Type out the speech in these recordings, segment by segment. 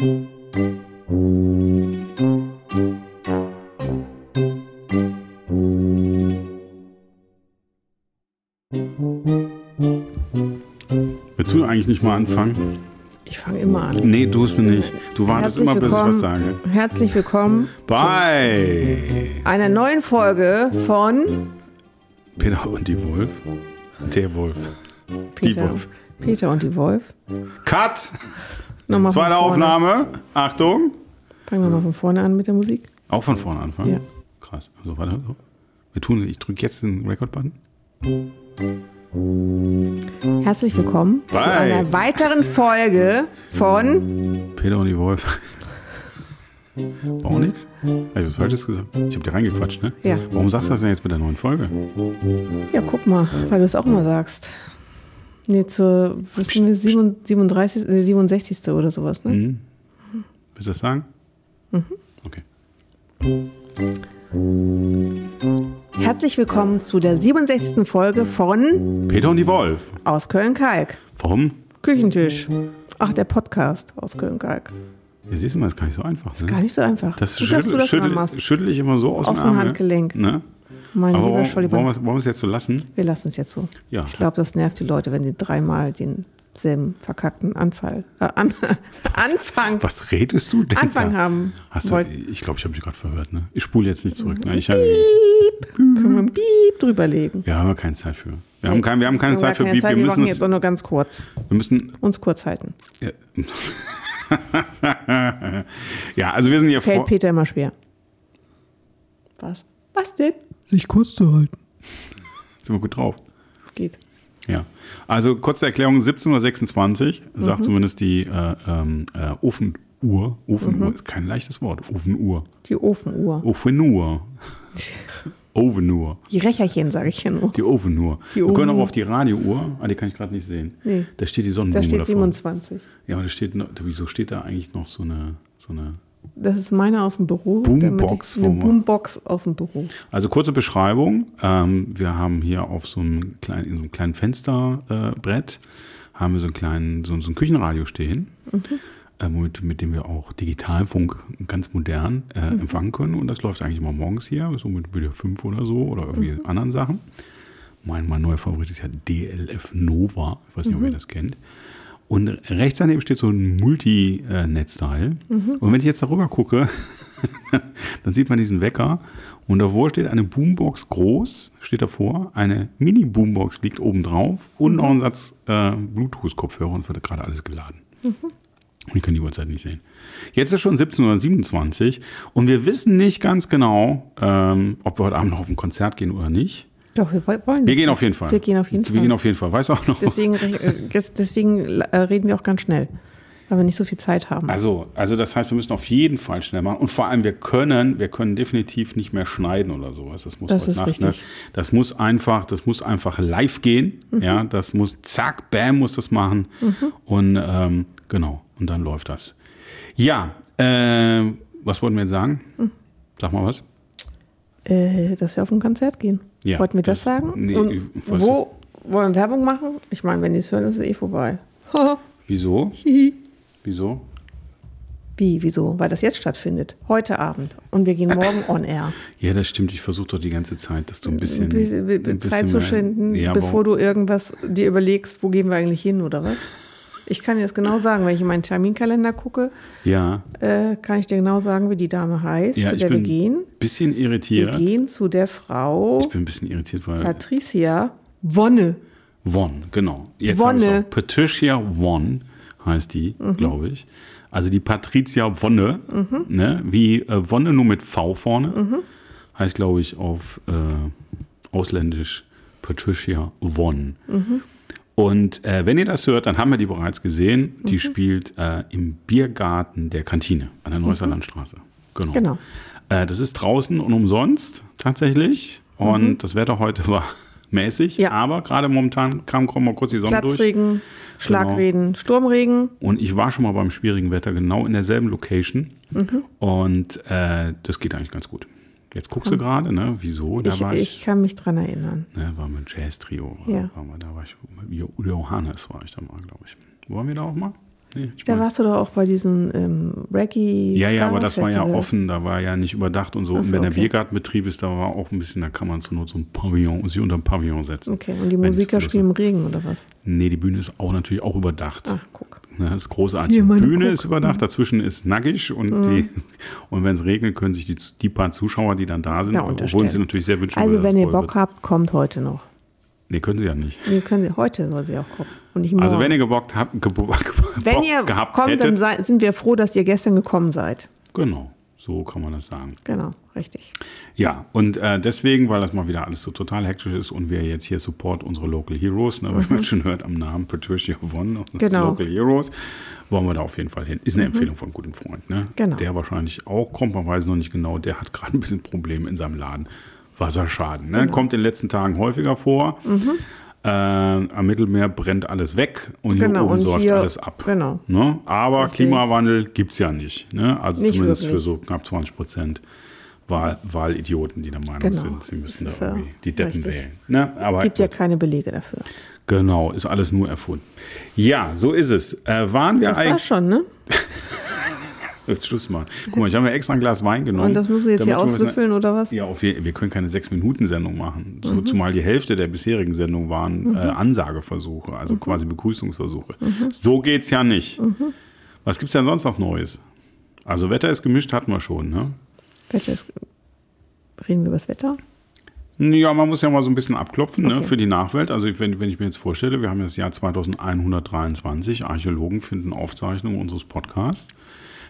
Willst du eigentlich nicht mal anfangen? Ich fange immer an. Nee, du es nicht. Du wartest Herzlich immer, bis ich was sage. Herzlich willkommen Bei einer neuen Folge von Peter und die Wolf. Der Wolf. Die Peter, Wolf. Peter und die Wolf. Cut! Nochmal Zweite. Aufnahme. Achtung. Fangen wir mal von vorne an mit der Musik. Auch von vorne anfangen? Ja. Krass. Also, warte. So. Wir tun, ich drücke jetzt den Record-Button. Herzlich willkommen zu Bye. einer weiteren Folge von Peter und die Wolf. War auch nichts? Habe ich was Falsches gesagt? Ich habe dir reingequatscht, ne? Ja. Warum sagst du das denn jetzt mit der neuen Folge? Ja, guck mal, weil du es auch immer sagst. Nee, zur was sind wir, 37, nee, 67. oder sowas, ne? Mhm. Willst du das sagen? Mhm. Okay. Herzlich willkommen zu der 67. Folge von Peter und die Wolf. Aus Köln-Kalk. Warum? Küchentisch. Ach, der Podcast aus Köln-Kalk. Ja, siehst du mal, ist gar nicht so einfach. Ne? Gar nicht so einfach. Das Gut, schüttel, das schüttel, schüttel ich immer so aus, Aus dem dem Ärmel, Handgelenk. Ne? Mein Aber lieber wollen, Scholli, wollen, wir, wollen wir es jetzt so lassen? wir lassen es jetzt so. Ja. Ich glaube, das nervt die Leute, wenn sie dreimal denselben verkackten Anfall, äh, an, Anfang, Was redest du denn? Anfang da? haben Hast du, ich glaube, ich habe dich gerade verhört. Ne? Ich spule jetzt nicht zurück. Ne? Ich hab, Piep. Können wir ein Piep drüberlegen. wir haben keine Zeit für. Wir haben, kein, wir haben keine Wir haben Zeit für keine Zeit, Wir wir müssen, jetzt auch nur ganz kurz. wir müssen Uns kurz halten. ja. ja, also wir sind hier Fällt vor. Peter immer schwer. Was? Was denn? Sich kurz zu halten. Sind wir gut drauf. Geht. Ja, also kurze Erklärung, 17.26 Uhr, Mhm. sagt zumindest die äh, ähm, äh, Ofenuhr. Ofenuhr Mhm. ist kein leichtes Wort. Ofenuhr. Die Ofenuhr. Ofenuhr. Ofenuhr. Die Rächerchen, sage ich hier nur. Die Ofenuhr. Die Wir können auch auf die Radiouhr, ah, die kann ich gerade nicht sehen. Nee. Da steht die Da Sonnenblume steht davor. 27. Ja, aber da steht, noch, wieso steht da eigentlich noch so eine, so eine Das ist meine aus dem Büro. Boombox ich- Eine Boombox aus dem Büro. Also kurze Beschreibung. Ähm, wir haben hier auf so einem kleinen, in so einem kleinen Fensterbrett äh, haben wir so einen kleinen, so, so ein Küchenradio stehen, äh, mit, mit dem wir auch Digitalfunk ganz modern äh, empfangen können. Und das läuft eigentlich immer morgens hier, so mit wieder fünf oder so oder irgendwie anderen Sachen. Mein, mein neuer Favorit ist ja DLF Nova. Ich weiß nicht, ob ihr das kennt. Und rechts daneben steht so ein Multi-Netzteil. Und wenn ich jetzt darüber gucke, dann sieht man diesen Wecker und davor steht eine Boombox groß, steht davor, eine Mini-Boombox liegt oben drauf und noch ein Satz äh, Bluetooth-Kopfhörer und wird gerade alles geladen. Und ich kann die Uhrzeit nicht sehen. Jetzt ist schon 17.27 Uhr und wir wissen nicht ganz genau, ähm, ob wir heute Abend noch auf ein Konzert gehen oder nicht. Doch, wir woll- wollen Wir gehen auf jeden Fall. Wir gehen auf jeden Wir Fall. gehen auf jeden Fall. Weißt du auch noch? deswegen äh, des- deswegen äh, reden wir auch ganz schnell, weil wir nicht so viel Zeit haben. Also, also das heißt, wir müssen auf jeden Fall schnell machen. Und vor allem, wir können, wir können definitiv nicht mehr schneiden oder sowas. Das muss Das ist Nacht, Ne? richtig. Das muss einfach, das muss einfach live gehen. Mhm. Ja, das muss zack, bam, muss das machen. Und ähm, genau, und dann läuft das. Ja, äh, was wollten wir jetzt sagen? Mhm. Sag mal was. Äh, dass wir auf ein Konzert gehen. Ja, Wollten wir das, das- sagen? nee, Und wo wollen wir Werbung machen? Ich meine, wenn die es hören, ist es eh vorbei. Wieso? Wieso? Wie, wieso? Weil das jetzt stattfindet. Heute Abend. Und wir gehen morgen on air. Ja, das stimmt. Ich versuche doch die ganze Zeit, dass du ein bisschen, Be- be- be- bisschen Zeit zu schinden, Ja, bevor du irgendwas dir überlegst, wo gehen wir eigentlich hin oder was? Ich kann dir das genau sagen. Wenn ich in meinen Terminkalender gucke, Ja, äh, kann ich dir genau sagen, wie die Dame heißt, ja zu der wir gehen. ein bisschen Wir irritiert. gehen zu der Frau Ich bin ein bisschen irritiert, weil Patricia Wonne. Von, genau. Jetzt Wonne. Patricia Von heißt die, glaube ich. Also die Patricia Wonne, ne? wie äh, Wonne nur mit V vorne, heißt, glaube ich, auf äh, ausländisch Patricia Von. Und äh, wenn ihr das hört, dann haben wir die bereits gesehen. Die spielt äh, im Biergarten der Kantine an der Neusser Landstraße. Genau. Genau. Äh, das ist draußen und umsonst tatsächlich. Und das Wetter heute war mäßig. Ja. Aber gerade momentan kam kaum mal kurz die Sonne durch. Platzregen, Schlagregen, Sturmregen. Und ich war schon mal beim schwierigen Wetter genau in derselben Location. Mhm. Und äh, das geht eigentlich ganz gut. Jetzt guckst du gerade, ne? Wieso? Da Ich, war ich, ich kann mich dran erinnern. ne, war mit Jazz-Trio. Ja. War mal, da war ich, mit Jo- Johannes war ich da mal, glaube ich. Wollen wir da auch mal? Nee, Da mein- warst du doch auch bei diesem ähm, Reggae. ja, ja, aber das war ja offen, da war ja nicht überdacht und so. Ach und so, wenn der okay. Biergartenbetrieb ist, da war auch ein bisschen, da kann man zur Not so ein Pavillon, sich unter ein Pavillon setzen. Okay, und die Musiker spielen im Regen oder was? Nee, die Bühne ist auch natürlich auch überdacht. Ah, guck. Ne, das ist großartig. Die Bühne Guck. ist überdacht, dazwischen ist nackig und, die, und wenn es regnet, können sich die, die paar Zuschauer, die dann da sind, Ja, obwohl sie natürlich sehr wünschen, Also, wenn ihr Bock wird. habt, kommt heute noch. Nee, können sie ja nicht. Nee, können Sie, heute soll sie auch kommen. Und nicht morgen. Also wenn ihr gebockt habt, gebo Wenn ihr gehabt kommt, dann hättet, sei, sind wir froh, dass ihr gestern gekommen seid. genau, so kann man das sagen. Genau, richtig. Ja, und äh, deswegen, weil das mal wieder alles so total hektisch ist und wir jetzt hier Support unsere Local Heroes, ne, weil man schon hört am Namen Patricia Von, Mhm. Genau. Mhm. Local Heroes, wollen wir da auf jeden Fall hin. Ist eine Empfehlung von einem guten Freund, ne? Genau. Der wahrscheinlich auch kommt, man weiß noch nicht genau, der hat gerade ein bisschen Probleme in seinem Laden. Wasserschaden, Genau. ne? Kommt in den letzten Tagen häufiger vor. Äh, am Mittelmeer brennt alles weg und hier. Genau, oben und säuft hier- alles ab. genau. Ne? Aber Richtig. Klimawandel gibt es ja nicht. Ne? Also Nicht zumindest für wirklich. so knapp 20 Prozent Wahl, Wahlidioten, die der Meinung Genau. sind, sie müssen da ja irgendwie die Deppen richtig. wählen. Ne? Aber Gibt ja gut. keine Belege dafür. genau, ist alles nur erfunden. Ja, so ist es. Äh, waren wir Das war schon, ne? Jetzt Schluss mal. Guck mal, ich habe mir extra ein Glas Wein genommen. Und das musst du jetzt hier auswürfeln oder was? Ja, auf wir können keine Sechs-Minuten-Sendung machen. Mhm. So, Zumal die Hälfte der bisherigen Sendungen waren äh, Ansageversuche, also Mhm. quasi Begrüßungsversuche. So geht's ja nicht. Was gibt's denn sonst noch Neues? Also Wetter ist gemischt, hatten wir schon, ne? Wetter ist, reden wir über das Wetter? Ja, man muss ja mal so ein bisschen abklopfen ne, Okay. für die Nachwelt. Also wenn, wenn ich mir jetzt vorstelle, wir haben das Jahr 2123, Archäologen finden Aufzeichnungen unseres Podcasts,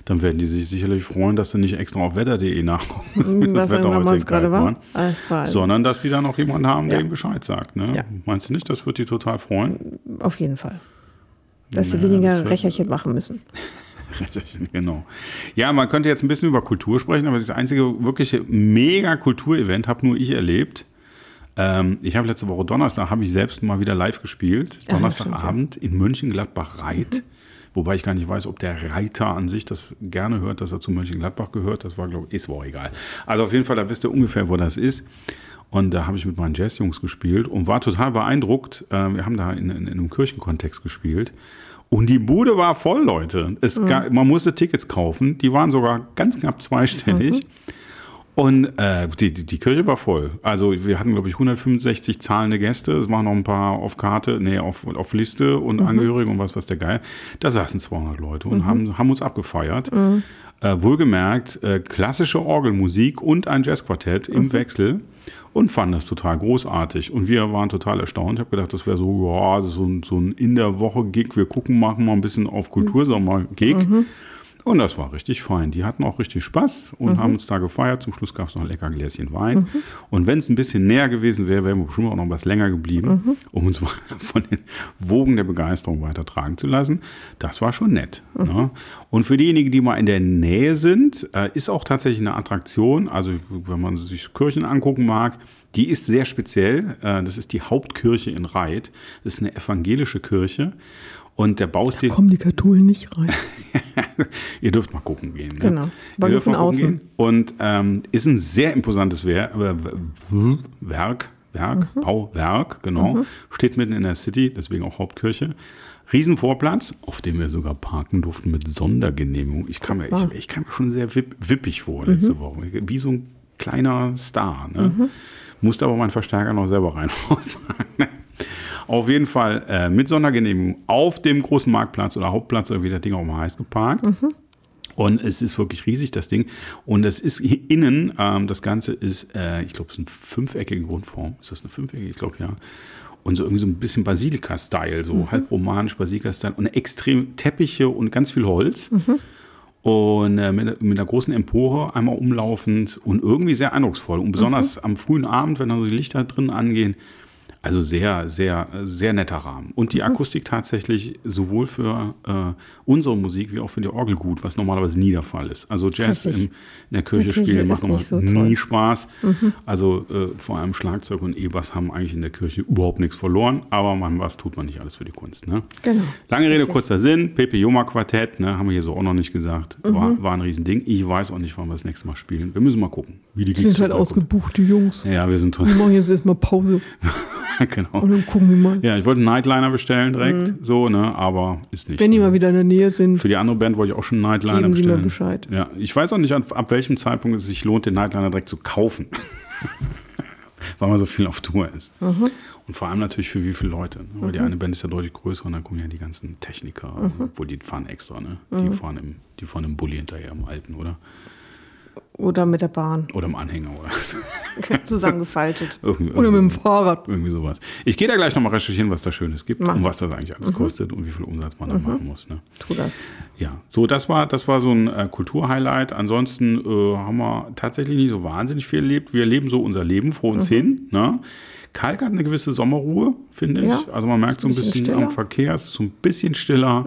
dann werden die sich sicherlich freuen, dass sie nicht extra auf wetter.de nachgucken, Hm, Was das Wetter heute in gerade war? War sondern dass sie dann auch jemanden haben, der Ja. ihnen Bescheid sagt. Ne? Ja. Meinst du nicht, das wird die total freuen? auf jeden Fall. Dass sie Ja, weniger das Recherchen machen müssen. Richtig, genau. Ja, man könnte jetzt ein bisschen über Kultur sprechen, aber das einzige wirkliche mega Kulturevent habe nur ich erlebt. Ähm, ich habe letzte Woche Donnerstag, habe ich selbst mal wieder live gespielt. Donnerstagabend in Mönchengladbach-Reit. Wobei ich gar nicht weiß, ob der Reiter an sich das gerne hört, dass er zu Mönchengladbach gehört. Das war, glaube ich, ist wohl egal. Also auf jeden Fall, da wisst ihr ungefähr, wo das ist. Und da habe ich mit meinen Jazzjungs gespielt und war total beeindruckt. Äh, wir haben da in, in, in einem Kirchenkontext gespielt. Und die Bude war voll, Leute. Es ga, man musste Tickets kaufen. Die waren sogar ganz knapp zweistellig. Und äh, die, die, Kirche war voll. Also wir hatten, glaube ich, 165 zahlende Gäste. Es waren noch ein paar auf Karte, nee, auf, auf Liste und Angehörige und was, was der Geil. Da saßen 200 Leute und haben, haben uns abgefeiert. Äh, wohlgemerkt, äh, klassische Orgelmusik und ein Jazzquartett im Wechsel und fanden das total großartig. Und wir waren total erstaunt. Ich habe gedacht, das wäre so, ja, so, ein- so ein in der Woche Gig. Wir gucken, machen mal ein bisschen auf Kultursommer-Gig. Und das war richtig fein. Die hatten auch richtig Spaß und haben uns da gefeiert. Zum Schluss gab es noch ein lecker Gläschen Wein. Und wenn es ein bisschen näher gewesen wäre, wären wir bestimmt auch noch was länger geblieben, um uns von den Wogen der Begeisterung weitertragen zu lassen. Das war schon nett. Ne? Und für diejenigen, die mal in der Nähe sind, äh, ist auch tatsächlich eine Attraktion. Also wenn man sich Kirchen angucken mag, die ist sehr speziell. Äh, das ist die Hauptkirche in Reit. Das ist eine evangelische Kirche. Und der Baustil. Kommen die Katholen nicht rein. Ihr dürft mal gucken gehen. Ne? Genau. Ihr dürft von außen. Gehen. Und ähm, ist ein sehr imposantes Wer äh, Werk, Werk, Mhm. Bauwerk, genau. Steht mitten in der City, deswegen auch Hauptkirche. Riesenvorplatz, auf dem wir sogar parken durften mit Sondergenehmigung. Ich kam, mir, ich, ich kam mir schon sehr wipp, wippig vor letzte Mhm. Woche. Wie so ein kleiner Star. Ne? Musste aber meinen Verstärker noch selber rein. Auf jeden Fall äh, mit Sondergenehmigung auf dem großen Marktplatz oder Hauptplatz oder wie der Ding auch mal heißt, geparkt. Und es ist wirklich riesig, das Ding. Und es ist innen, ähm, das Ganze ist, äh, ich glaube, es ist eine fünfeckige Grundform. Ist das eine fünfeckige? Ich glaube, ja. Und so irgendwie so ein bisschen Basilika-Style, so halb romanisch Basilika-Style. Und extrem Teppiche und ganz viel Holz. Und äh, mit, mit einer großen Empore einmal umlaufend und irgendwie sehr eindrucksvoll. Und besonders am frühen Abend, wenn dann so die Lichter drin angehen, also sehr, sehr, sehr netter Rahmen. Und die Akustik tatsächlich sowohl für äh, unsere Musik wie auch für die Orgel gut, was normalerweise nie der Fall ist. Also Jazz im, in der Kirche spielen macht nochmal so nie. Spaß. Also äh, vor allem Schlagzeug und E-Bass haben eigentlich in der Kirche überhaupt nichts verloren, aber man, was tut man nicht alles für die Kunst. Ne? Genau. Lange Rede, Richtig. kurzer Sinn. Pepe Joma Quartett, ne, haben wir hier so auch noch nicht gesagt. Mhm. War, war ein Riesending. Ich weiß auch nicht, wann wir das nächste Mal spielen. Wir müssen mal gucken, wie die sind halt ausgebucht, die Jungs. Ja, wir sind Wir machen jetzt erstmal Pause. genau. Und dann gucken wir mal. Ja, ich wollte einen Nightliner bestellen direkt, so, ne, aber ist nicht. Wenn die mal wieder in der Nähe sind, Für die andere Band wollte ich auch schon einen Nightliner Geben Sie mir bestellen. Bescheid. Ja, ich weiß auch nicht, ab, ab welchem Zeitpunkt es sich lohnt, den Nightliner direkt zu kaufen. Weil man so viel auf Tour ist. Mhm. Und vor allem natürlich für wie viele Leute. Ne? Weil die eine Band ist ja deutlich größer und dann kommen ja die ganzen Techniker, Mhm. obwohl die fahren extra, ne? Die, fahren im, die fahren im Bulli hinterher, im alten, oder? Oder mit der Bahn, Oder im Anhänger, oder? zusammengefaltet. Oder mit dem Fahrrad. Irgendwie sowas. Ich gehe da gleich nochmal recherchieren, was da Schönes gibt Mach und was das eigentlich alles kostet und wie viel Umsatz man da machen muss. Ne? Tu das. Ja, so das war das war so ein äh, Kulturhighlight. Ansonsten äh, haben wir tatsächlich nicht so wahnsinnig viel erlebt. Wir leben so unser Leben vor uns hin. Ne? Kalk hat eine gewisse Sommerruhe, finde ich. Ja, Also man merkt so ein bisschen bisschen, am Verkehr, es ist so ein bisschen stiller.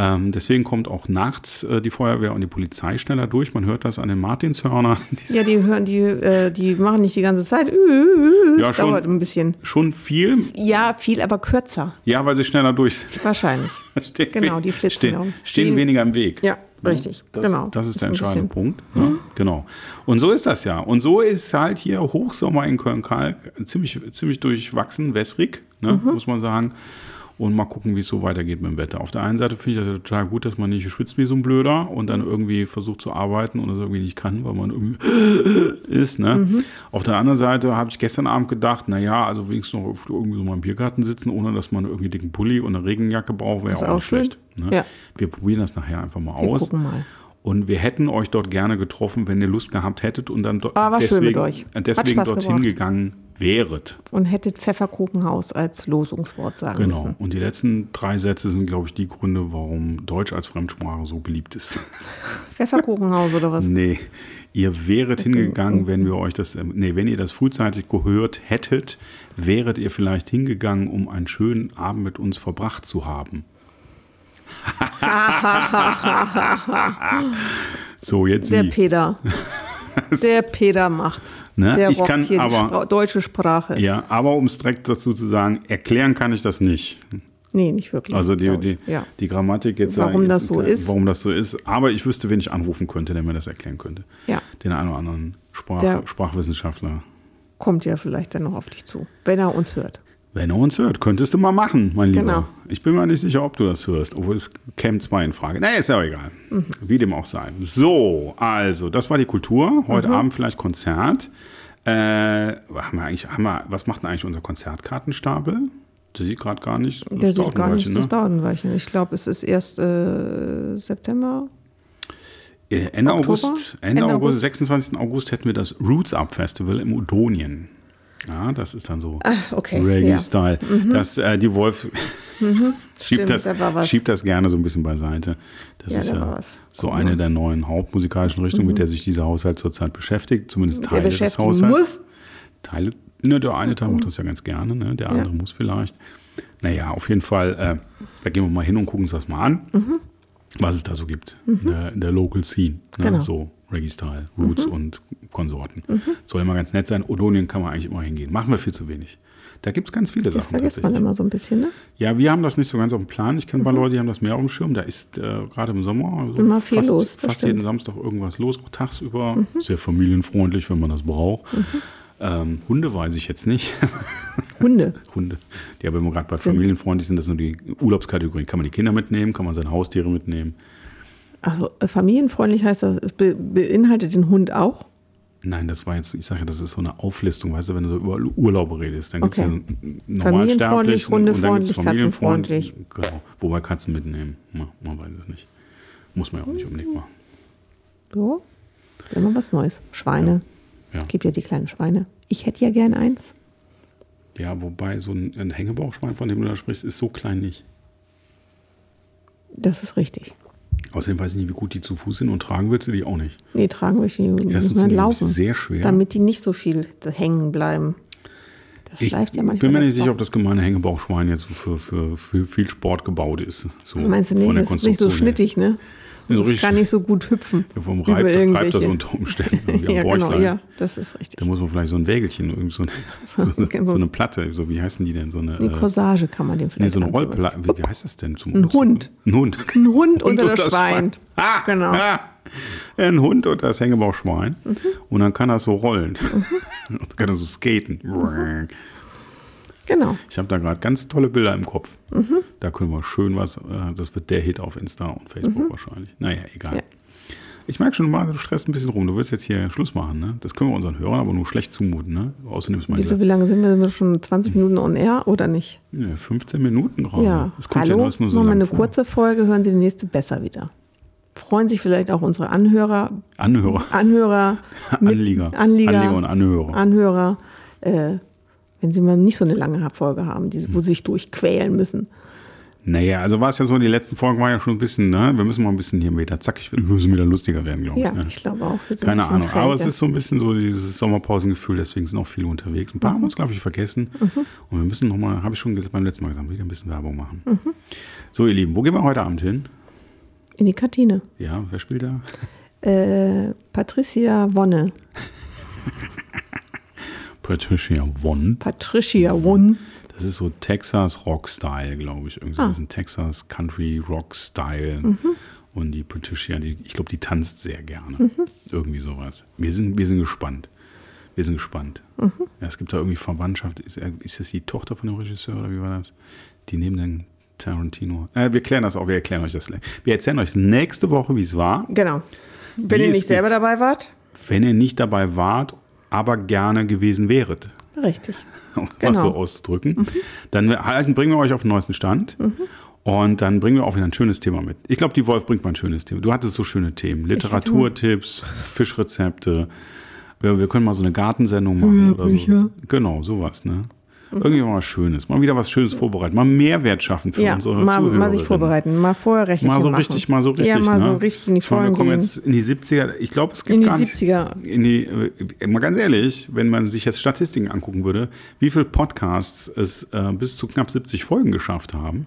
Ähm, deswegen kommt auch nachts äh, die Feuerwehr und die Polizei schneller durch. Man hört das an den Martinshörnern. Die Ja, die hören, die, äh, die machen nicht die ganze Zeit. Ja, Das schon. dauert ein bisschen. schon viel. Ja, viel, aber kürzer. Ja, weil sie schneller durch sind. Wahrscheinlich. Stehen Genau, die flitzen stehen, stehen weniger im Weg. Ja, richtig. Das, genau. Das ist der entscheidende Punkt. Ja, genau. Und so ist das ja. Und so ist halt hier Hochsommer in Köln-Kalk ziemlich, ziemlich durchwachsen, wässrig, ne, Mhm. muss man sagen. Und mal gucken, wie es so weitergeht mit dem Wetter. Auf der einen Seite finde ich das ja total gut, dass man nicht schwitzt wie so ein Blöder und dann irgendwie versucht zu arbeiten und das irgendwie nicht kann, weil man irgendwie ist. Ne? Mhm. Auf der anderen Seite habe ich gestern Abend gedacht, naja, also wenigstens noch irgendwie so mal im Biergarten sitzen, ohne dass man irgendwie dicken Pulli und eine Regenjacke braucht, wäre Ist auch, auch schlecht. Ne? Ja. Wir probieren das nachher einfach mal Wir aus. gucken mal. Und wir hätten euch dort gerne getroffen, wenn ihr Lust gehabt hättet und dann do- Ah, war schön deswegen, mit euch. Hat deswegen dorthin gegangen wäret. Und hättet Pfefferkuchenhaus als Losungswort sagen Genau. müssen. Und die letzten drei Sätze sind, glaube ich, die Gründe, warum Deutsch als Fremdsprache so beliebt ist. Pfefferkuchenhaus oder was? nee, ihr wäret hingegangen, wenn wir euch das, ähm, nee, wenn ihr das frühzeitig gehört hättet, wäret ihr vielleicht hingegangen, um einen schönen Abend mit uns verbracht zu haben. so, jetzt Der Sie. Peter. Der Peter macht's. Ne? Der Ich kann hier aber- die Spra deutsche Sprache. Ja, aber um es direkt dazu zu sagen, erklären kann ich das nicht. Nee, nicht wirklich. Also die, die, ja. die Grammatik jetzt. Warum jetzt das so ist? Warum das so ist. Aber ich wüsste, wen ich anrufen könnte, der mir das erklären könnte. ja, Den einen oder anderen Sprach, Sprachwissenschaftler. kommt ja vielleicht dann noch auf dich zu, wenn er uns hört. Wenn er uns hört, könntest du mal machen, mein Lieber. Genau. Ich bin mir nicht sicher, ob du das hörst, obwohl es käme zwei in Frage. Nee, ist ja auch egal. Mhm. Wie dem auch sei. So, also, das war die Kultur. Heute Mhm. Abend vielleicht Konzert. Äh, haben wir eigentlich, haben wir, was macht denn eigentlich unser Konzertkartenstapel? Der sieht gerade gar nicht. Das Der sieht gar nicht, das ne? dauert ein Weilchen. Ich glaube, es ist erst äh, September. Äh, Ende Oktober? August, Ende, Ende August, August. 26. August hätten wir das Roots Up Festival im Udonien. Ja, das ist dann so Ah, okay, Reggae-Style. Das, äh, die Wolf Stimmt, schiebt, das, da schiebt das gerne so ein bisschen beiseite. Das Ja, ist da ja so eine der neuen hauptmusikalischen Richtungen, mit der sich dieser Haushalt zurzeit beschäftigt. Zumindest Der Teile des beschäftigen Haushalts. muss. Teile, ne, der eine Teil macht das ja ganz gerne, ne? der andere muss vielleicht. Naja, auf jeden Fall, äh, da gehen wir mal hin und gucken uns das mal an, was es da so gibt in, der, in der Local Scene. Ne? Mhm. Genau. Mhm. So Reggae-Style, Roots und Konsorten. Soll immer ganz nett sein. Odonien kann man eigentlich immer hingehen. Machen wir viel zu wenig. Da gibt es ganz viele Das Sachen vergisst man tatsächlich. immer so ein bisschen, ne? Ja, wir haben das nicht so ganz auf dem Plan. Ich kenne ein paar Mhm. Leute, die haben das mehr auf dem Schirm. Da ist äh, gerade im Sommer so Immer viel fast, los, fast jeden. Mhm. Samstag irgendwas los, auch tagsüber. Sehr familienfreundlich, wenn man das braucht. Ähm, Hunde weiß ich jetzt nicht. Hunde. Hunde. Die aber immer gerade bei familienfreundlich sind, das sind nur die Urlaubskategorien. Kann man die Kinder mitnehmen, kann man seine Haustiere mitnehmen. Also äh, familienfreundlich heißt das, es be beinhaltet den Hund auch. Nein, das war jetzt, ich sage ja, das ist so eine Auflistung, weißt du, wenn du so über Urlaube redest, dann Okay. gibt es ja gibt's hundefreundlich, familienfreundlich. Genau. Wobei Katzen mitnehmen, man, man weiß es nicht. Muss man ja auch nicht unbedingt machen. So. Immer was Neues. Schweine. Ja. Gibt ja die kleinen Schweine. Ich hätte ja gern eins. Ja, wobei so ein, ein Hängebauchschwein, von dem du da sprichst, ist so klein nicht. Das ist richtig. Außerdem weiß ich nicht, wie gut die zu Fuß sind und tragen willst du die auch nicht. Nee, tragen wir die. Erstens Müssen sind laufen. sehr schwer. Damit die nicht so viel hängen bleiben. Das Ich schleift ja manchmal. bin mir nicht sicher, ob das gemeine Hängebauchschwein jetzt für, für, für viel Sport gebaut ist. So Meinst du nicht? Das ist nicht so schnittig, ne? Nee, so Das kann nicht so gut hüpfen. Ja, vom Über Reib, reibt das unter Umständen ja, am genau, ja, das ist richtig. Da muss man vielleicht so ein Wägelchen, so, eine, so, eine, so eine Platte, so wie heißen die denn? So eine, Eine äh, Corsage kann man dem nee, vielleicht so eine. Rollplatte. Wie, wie heißt das denn? Zum, Ein Hund. Ein Hund. Ein Hund unter das Schwein. Ah, Genau. Ah, ein Hund und das Hängebauchschwein. Und dann kann er so rollen. und kann er so skaten. Genau. Ich habe da gerade ganz tolle Bilder im Kopf. Da können wir schön was, äh, das wird der Hit auf Insta und Facebook wahrscheinlich. Naja, egal. Ja. Ich merke schon mal, du stresst ein bisschen rum. Du willst jetzt hier Schluss machen, ne? Das können wir unseren Hörern aber nur schlecht zumuten, ne? Außerdem ist Wieso, wie lange sind wir? Sind wir schon 20 Minuten on air oder nicht? ja, 15 Minuten gerade. Ja. Das kommt ja Hallo, nur, ist nur so machen wir eine vor. kurze Folge, hören Sie die nächste besser wieder. Freuen sich vielleicht auch unsere Anhörer, Anhörer. Anhörer, Anlieger. Anlieger, Anlieger und Anhörer. Anhörer, äh, wenn sie mal nicht so eine lange Folge haben, die, wo sie sich durchquälen müssen. Naja, also war es ja so, die letzten Folgen waren ja schon ein bisschen, ne? Wir müssen mal ein bisschen hier wieder zackig, wir müssen wieder lustiger werden, glaube ich. Ja, ne? ich glaube auch. Keine Ahnung. Aber es ist so ein bisschen so dieses Sommerpausengefühl, deswegen sind auch viele unterwegs. Ein paar Mhm. haben uns, glaube ich, vergessen. Und wir müssen nochmal, habe ich schon beim letzten Mal gesagt, wieder ein bisschen Werbung machen. Mhm. So, ihr Lieben, wo gehen wir heute Abend hin? In die Kantine. Ja, wer spielt da? Äh, Patricia Wonne. Patricia Won. Patricia Wonne. Das ist so Texas Rock-Style, glaube ich. Irgendwie so Ah. ein bisschen Texas Country Rock-Style. Mhm. Und die Patricia, die, ich glaube, die tanzt sehr gerne. Mhm. Irgendwie sowas. Wir sind, wir sind gespannt. Wir sind gespannt. Mhm. Ja, es gibt da irgendwie Verwandtschaft. Ist, ist das die Tochter von dem Regisseur oder wie war das? Die neben den Tarantino. Äh, wir klären das auch, wir erklären euch das. Wir erzählen euch nächste Woche, wie es war. Genau. Wenn Wie ihr nicht selber dabei wart, Wenn ihr nicht dabei wart, aber gerne gewesen wäret. richtig. um es Genau. mal so auszudrücken. Dann halten, bringen wir euch auf den neuesten Stand. Und dann bringen wir auch wieder ein schönes Thema mit. Ich glaube, die Wolf bringt mal ein schönes Thema. Du hattest so schöne Themen. Literaturtipps, Fischrezepte. Wir, wir können mal so eine Gartensendung machen oder so. Genau, sowas, ne? Irgendwie mal was Schönes. Mal wieder was Schönes vorbereiten. Mal Mehrwert schaffen für Ja, unsere mal, mal sich vorbereiten, mal vorher Rechnchen Mal so machen. richtig, mal so richtig. Ja, mal ne? so richtig in die Vollen Wir kommen gehen. jetzt in die 70er. Ich glaube, es gibt In die gar nicht, 70er. in die, äh, mal ganz ehrlich, wenn man sich jetzt Statistiken angucken würde, wie viele Podcasts es äh, bis zu knapp 70 Folgen geschafft haben,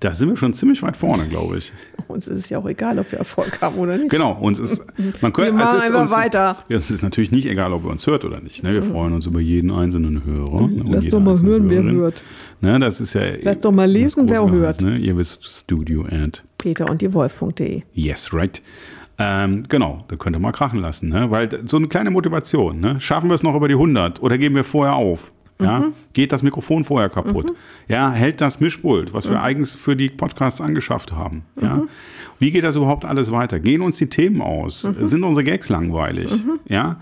da sind wir schon ziemlich weit vorne, glaube ich. Uns ist es ja auch egal, ob wir Erfolg haben oder nicht. Genau, uns ist, man könnte, Wir machen einfach uns, weiter. Es ist natürlich nicht egal, ob ihr uns hört oder nicht. Ne? Wir freuen uns über jeden einzelnen Hörer. ne? und Lass doch mal hören, wer Hörerin. hört. Ne? Das ist ja Lass doch mal lesen, wer hört. Ne? Ihr wisst, Studio at Peter und die Wolf.de. Yes, right. Ähm, genau, da könnt ihr mal krachen lassen, ne? weil so eine kleine Motivation. Ne? Schaffen wir es noch über die 100 oder geben wir vorher auf? Ja? Mhm. Geht das Mikrofon vorher kaputt? Ja, hält das Mischpult, was Mhm. wir eigens für die Podcasts angeschafft haben? Ja? Wie geht das überhaupt alles weiter? Gehen uns die Themen aus? Mhm. Sind unsere Gags langweilig? Ja?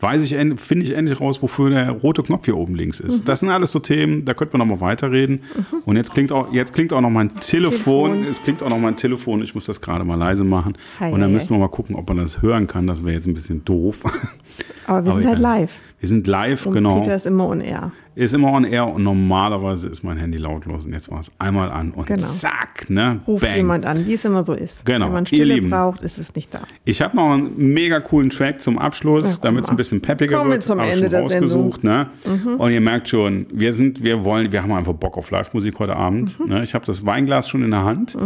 Weiß ich, finde ich endlich raus, wofür der rote Knopf hier oben links ist. Mhm. Das sind alles so Themen, da könnten wir noch mal weiterreden. Und jetzt klingt auch, jetzt klingt auch noch mein Telefon. Telefon. Es klingt auch noch mein Telefon. Ich muss das gerade mal leise machen. Hei, Und dann hei, müssen wir mal gucken, ob man das hören kann. Das wäre jetzt ein bisschen doof. Aber wir Aber sind halt live. Wir sind live, Und genau. Peter ist immer on air. Ist immer on air und normalerweise ist mein Handy lautlos. Und jetzt war es einmal an und Genau. zack, ne? Ruft Bang. jemand an, wie es immer so ist. Genau. Wenn man Stille braucht, ist es nicht da. Ich habe noch einen mega coolen Track zum Abschluss, damit es ein bisschen peppiger Kommen wir wird. zum Hab Ende der Sendung. Mhm. Ne? Und ihr merkt schon, wir sind, wir wollen, wir haben einfach Bock auf Live-Musik heute Abend. Mhm. Ne? Ich habe das Weinglas schon in der Hand.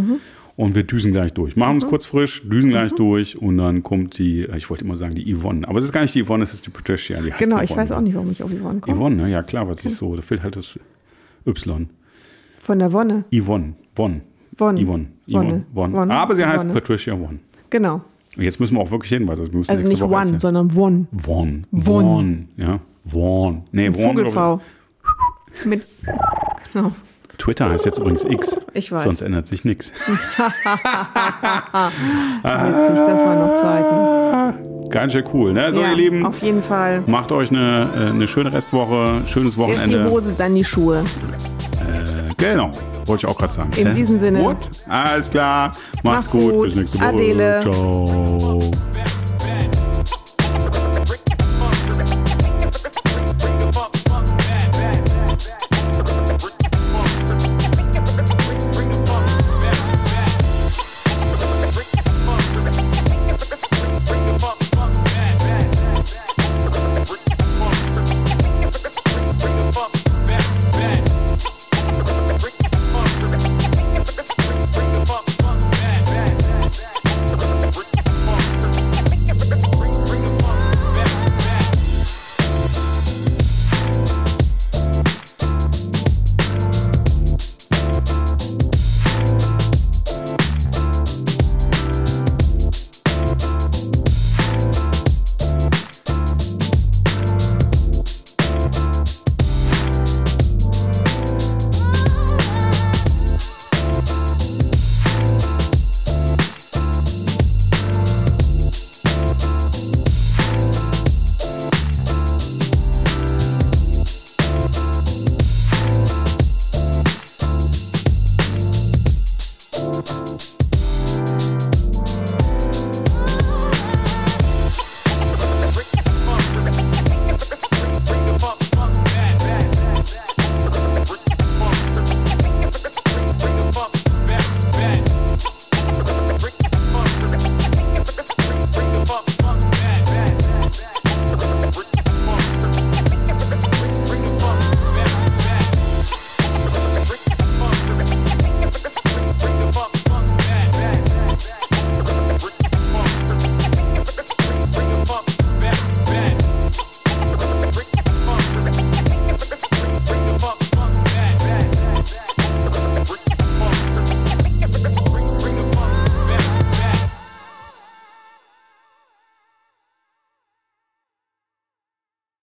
Und wir düsen gleich durch. Machen uns Mhm. kurz frisch, düsen gleich durch und dann kommt die, ich wollte immer sagen die Yvonne, aber es ist gar nicht die Yvonne, es ist die Patricia. Die heißt Genau, ich Yvonne. weiß auch nicht, warum ich auf Yvonne komme. Yvonne, ne? ja klar, was ist so, da fehlt halt das Y. Von der Wonne. Yvonne, Won. Wonne. Yvonne, Wonne. Yvonne, Won. Wonne. Aber sie heißt Wonne. Patricia Won. Genau. Und jetzt müssen wir auch wirklich hin, weil wir müssen Also nicht Woche One, erzählen. sondern Won. Von. Von. Ja. Von. Nee, Von. Vogelfrau. Mit. Genau. Twitter heißt jetzt übrigens X. Ich weiß. Sonst ändert sich nichts. Witzig, das waren noch Zeiten. Ganz schön cool, ne? So, ja, ihr Lieben, Auf jeden Fall. macht euch eine, äh, eine schöne Restwoche, schönes Erst die Wochenende. Hose, dann die Schuhe. Äh, genau, wollte ich auch gerade sagen. In Äh, diesem Sinne. Gut, alles klar. Macht's, Macht's gut. gut. Bis nächste Woche. Adele. Ciao.